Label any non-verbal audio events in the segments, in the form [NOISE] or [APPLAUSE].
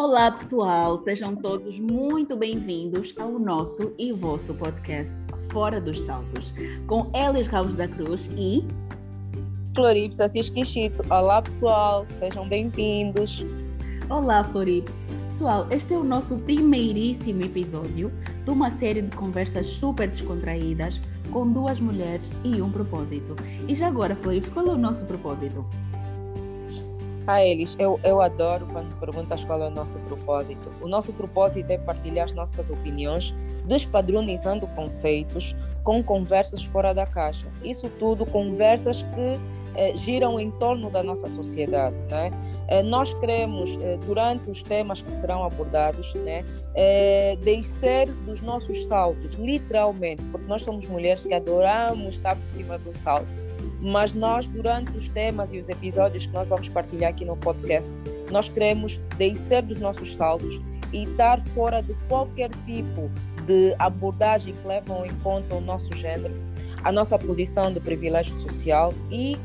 Olá, pessoal, sejam todos muito bem-vindos ao nosso e vosso podcast Fora dos Saltos, com Elis Ramos da Cruz e Florips Assis Quixito. Olá, pessoal, sejam bem-vindos. Olá, Florips. Pessoal, este é o nosso primeiríssimo episódio de uma série de conversas super descontraídas com duas mulheres e um propósito. E já agora, Florips, qual é o nosso propósito? A eles. Eu, eu adoro quando perguntas qual é o nosso propósito. O nosso propósito é partilhar as nossas opiniões, despadronizando conceitos, com conversas fora da caixa. Isso tudo, conversas que eh, giram em torno da nossa sociedade. Né? Eh, nós queremos, eh, durante os temas que serão abordados, né, descer dos nossos saltos, literalmente, porque nós somos mulheres que adoramos estar por cima do salto mas nós, durante os temas e os episódios que nós vamos partilhar aqui no podcast, nós queremos descer dos nossos saltos e estar fora de qualquer tipo de abordagem que levam em conta o nosso género, a nossa posição de privilégio social e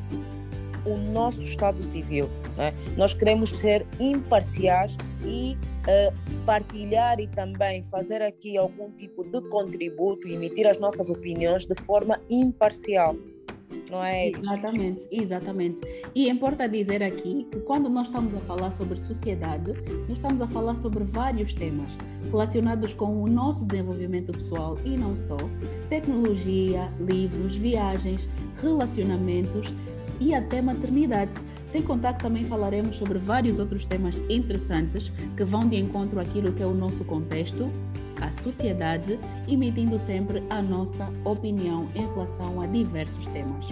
o nosso estado civil. Né? Nós queremos ser imparciais e uh, partilhar e também fazer aqui algum tipo de contributo e emitir as nossas opiniões de forma imparcial não é? Exatamente, exatamente. E importa dizer aqui que quando nós estamos a falar sobre sociedade, nós estamos a falar sobre vários temas relacionados com o nosso desenvolvimento pessoal e não só, tecnologia, livros, viagens, relacionamentos e até maternidade. Sem contar que também falaremos sobre vários outros temas interessantes que vão de encontro àquilo que é o nosso contexto à sociedade, emitindo sempre a nossa opinião em relação a diversos temas.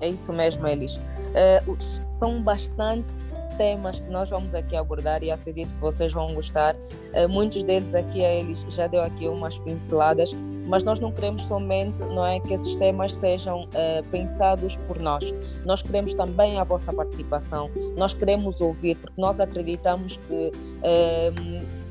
É isso mesmo, Elis. Uh, são bastante temas que nós vamos aqui abordar e acredito que vocês vão gostar. Uh, muitos deles aqui a eles já deu aqui umas pinceladas, mas nós não queremos somente não é que esses temas sejam uh, pensados por nós. Nós queremos também a vossa participação. Nós queremos ouvir porque nós acreditamos que uh,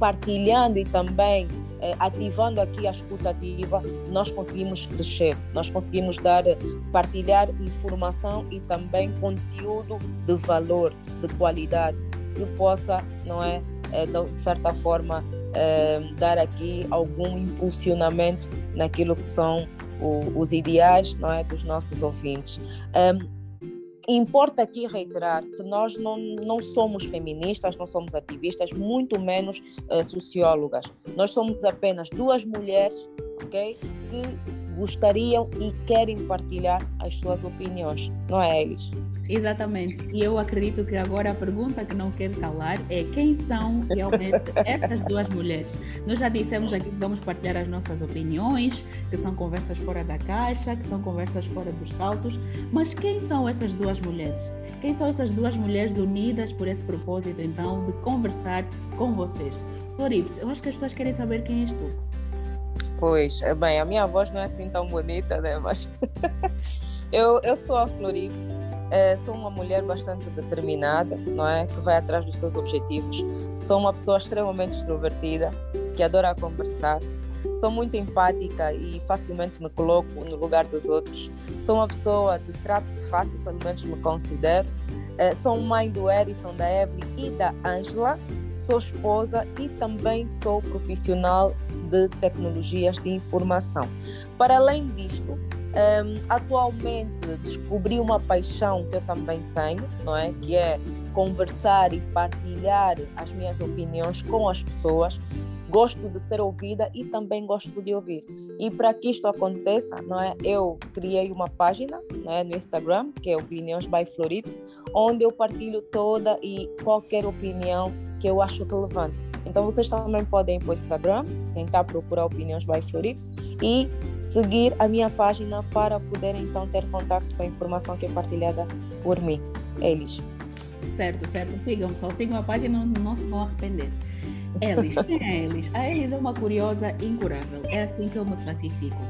partilhando e também eh, ativando aqui a escuta ativa, nós conseguimos crescer, nós conseguimos dar, partilhar informação e também conteúdo de valor, de qualidade, que possa, não é, eh, de certa forma, eh, dar aqui algum impulsionamento naquilo que são os ideais não é, dos nossos ouvintes. Um, Importa aqui reiterar que nós não, não somos feministas, não somos ativistas, muito menos uh, sociólogas. Nós somos apenas duas mulheres okay, que gostariam e querem partilhar as suas opiniões, não é, Elis? Exatamente. E eu acredito que agora a pergunta que não quero calar é quem são realmente [LAUGHS] essas duas mulheres? Nós já dissemos aqui que vamos partilhar as nossas opiniões, que são conversas fora da caixa, que são conversas fora dos saltos, mas quem são essas duas mulheres? Quem são essas duas mulheres unidas por esse propósito, então, de conversar com vocês? Florips, eu acho que as pessoas querem saber quem és tu. Pois, é bem, a minha voz não é assim tão bonita, né? Mas [LAUGHS] eu, eu sou a Florips é, sou uma mulher bastante determinada, não é? Que vai atrás dos seus objetivos. Sou uma pessoa extremamente extrovertida, que adora conversar. Sou muito empática e facilmente me coloco no lugar dos outros. Sou uma pessoa de trato fácil, pelo menos me considero. É, sou mãe do Edison, da Evelyn e da Angela. Sou esposa e também sou profissional de tecnologias de informação. Para além disto, um, atualmente descobri uma paixão que eu também tenho, não é? Que é conversar e partilhar as minhas opiniões com as pessoas. Gosto de ser ouvida e também gosto de ouvir. E para que isto aconteça, não é? Eu criei uma página, não é, no Instagram, que é Opiniões by Florips, onde eu partilho toda e qualquer opinião que eu acho relevante. Então vocês também podem ir para o Instagram, tentar procurar Opiniões by Florips e seguir a minha página para poderem então ter contato com a informação que é partilhada por mim. Eles. Certo, certo. Sigam, só sigam a página, não se vão arrepender. Elis, quem é Elis? A Elis é uma curiosa incurável. É assim que eu me classifico.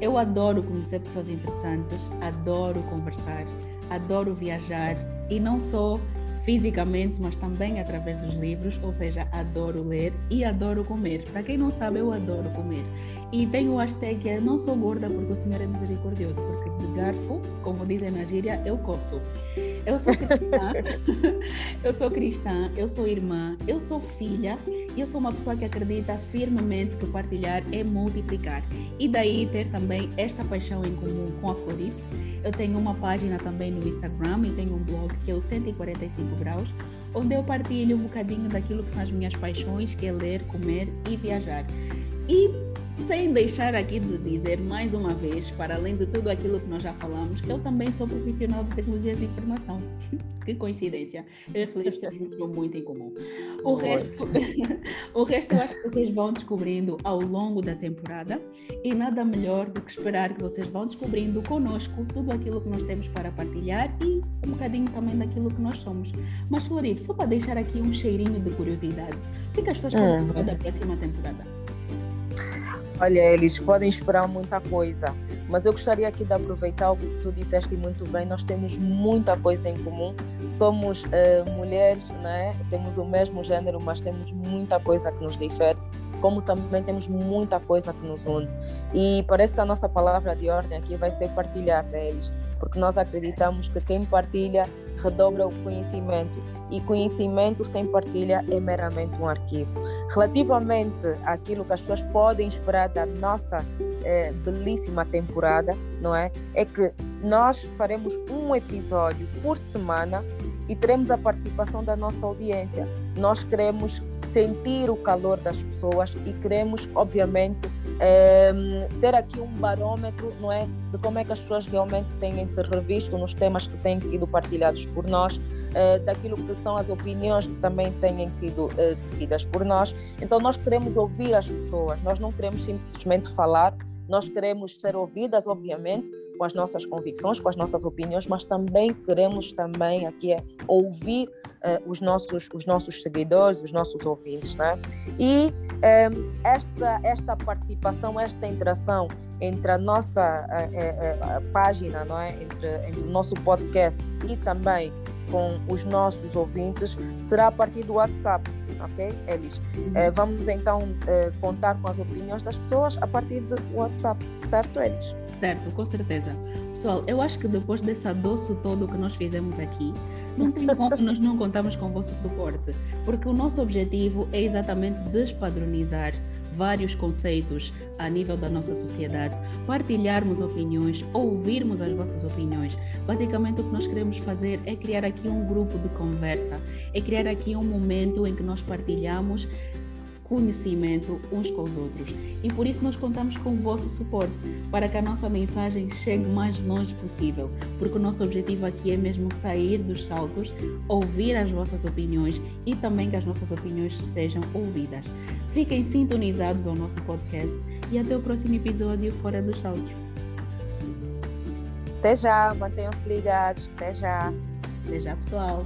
Eu adoro conhecer pessoas interessantes, adoro conversar, adoro viajar e não só fisicamente, mas também através dos livros, ou seja, adoro ler e adoro comer. Para quem não sabe, eu adoro comer. E tenho o hashtag é não sou gorda porque o Senhor é misericordioso, porque de garfo, como dizem na gíria, eu coço. Eu sou cristã, [LAUGHS] eu sou cristã, eu sou irmã, eu sou filha eu sou uma pessoa que acredita firmemente que partilhar é multiplicar. E daí ter também esta paixão em comum com a Florips. Eu tenho uma página também no Instagram e tenho um blog que é o 145 graus, onde eu partilho um bocadinho daquilo que são as minhas paixões, que é ler, comer e viajar. E sem deixar aqui de dizer mais uma vez, para além de tudo aquilo que nós já falamos, que eu também sou profissional de tecnologias de informação. [LAUGHS] que coincidência. Eu Felipe temos muito em comum. O resto, [LAUGHS] o resto eu acho que vocês vão descobrindo ao longo da temporada e nada melhor do que esperar que vocês vão descobrindo conosco tudo aquilo que nós temos para partilhar e um bocadinho também daquilo que nós somos. Mas, Floripe, só para deixar aqui um cheirinho de curiosidade, o que, é que as pessoas podem uhum. da próxima temporada? Olha, eles podem esperar muita coisa, mas eu gostaria aqui de aproveitar o que tu disseste muito bem. Nós temos muita coisa em comum. Somos uh, mulheres, né? temos o mesmo gênero, mas temos muita coisa que nos difere, como também temos muita coisa que nos une. E parece que a nossa palavra de ordem aqui vai ser partilhar deles, porque nós acreditamos que quem partilha redobra o conhecimento e conhecimento sem partilha é meramente um arquivo. Relativamente àquilo que as pessoas podem esperar da nossa eh, belíssima temporada, não é? É que nós faremos um episódio por semana e teremos a participação da nossa audiência. Nós queremos sentir o calor das pessoas e queremos, obviamente, é, ter aqui um barômetro não é, de como é que as pessoas realmente têm se revisto nos temas que têm sido partilhados por nós, é, daquilo que são as opiniões que também têm sido é, decididas por nós. Então, nós queremos ouvir as pessoas, nós não queremos simplesmente falar, nós queremos ser ouvidas, obviamente, com as nossas convicções, com as nossas opiniões, mas também queremos também aqui é, ouvir uh, os, nossos, os nossos seguidores, os nossos ouvintes. Né? E eh, esta, esta participação, esta interação entre a nossa uh, uh, página, não é? entre, entre o nosso podcast e também com os nossos ouvintes será a partir do WhatsApp ok, Elis? Uhum. vamos então contar com as opiniões das pessoas a partir do WhatsApp, certo, Elis? Certo, com certeza. Pessoal, eu acho que depois desse adoço todo que nós fizemos aqui, não tem como nós não contamos com o vosso suporte, porque o nosso objetivo é exatamente despadronizar vários conceitos a nível da nossa sociedade, partilharmos opiniões, ouvirmos as vossas opiniões. Basicamente, o que nós queremos fazer é criar aqui um grupo de conversa, é criar aqui um momento em que nós partilhamos conhecimento uns com os outros. E por isso nós contamos com o vosso suporte para que a nossa mensagem chegue o mais longe possível, porque o nosso objetivo aqui é mesmo sair dos saltos, ouvir as vossas opiniões e também que as nossas opiniões sejam ouvidas. Fiquem sintonizados ao nosso podcast e até o próximo episódio Fora dos Saltos. Até já, mantenham-se ligados. Até já. Até já, pessoal.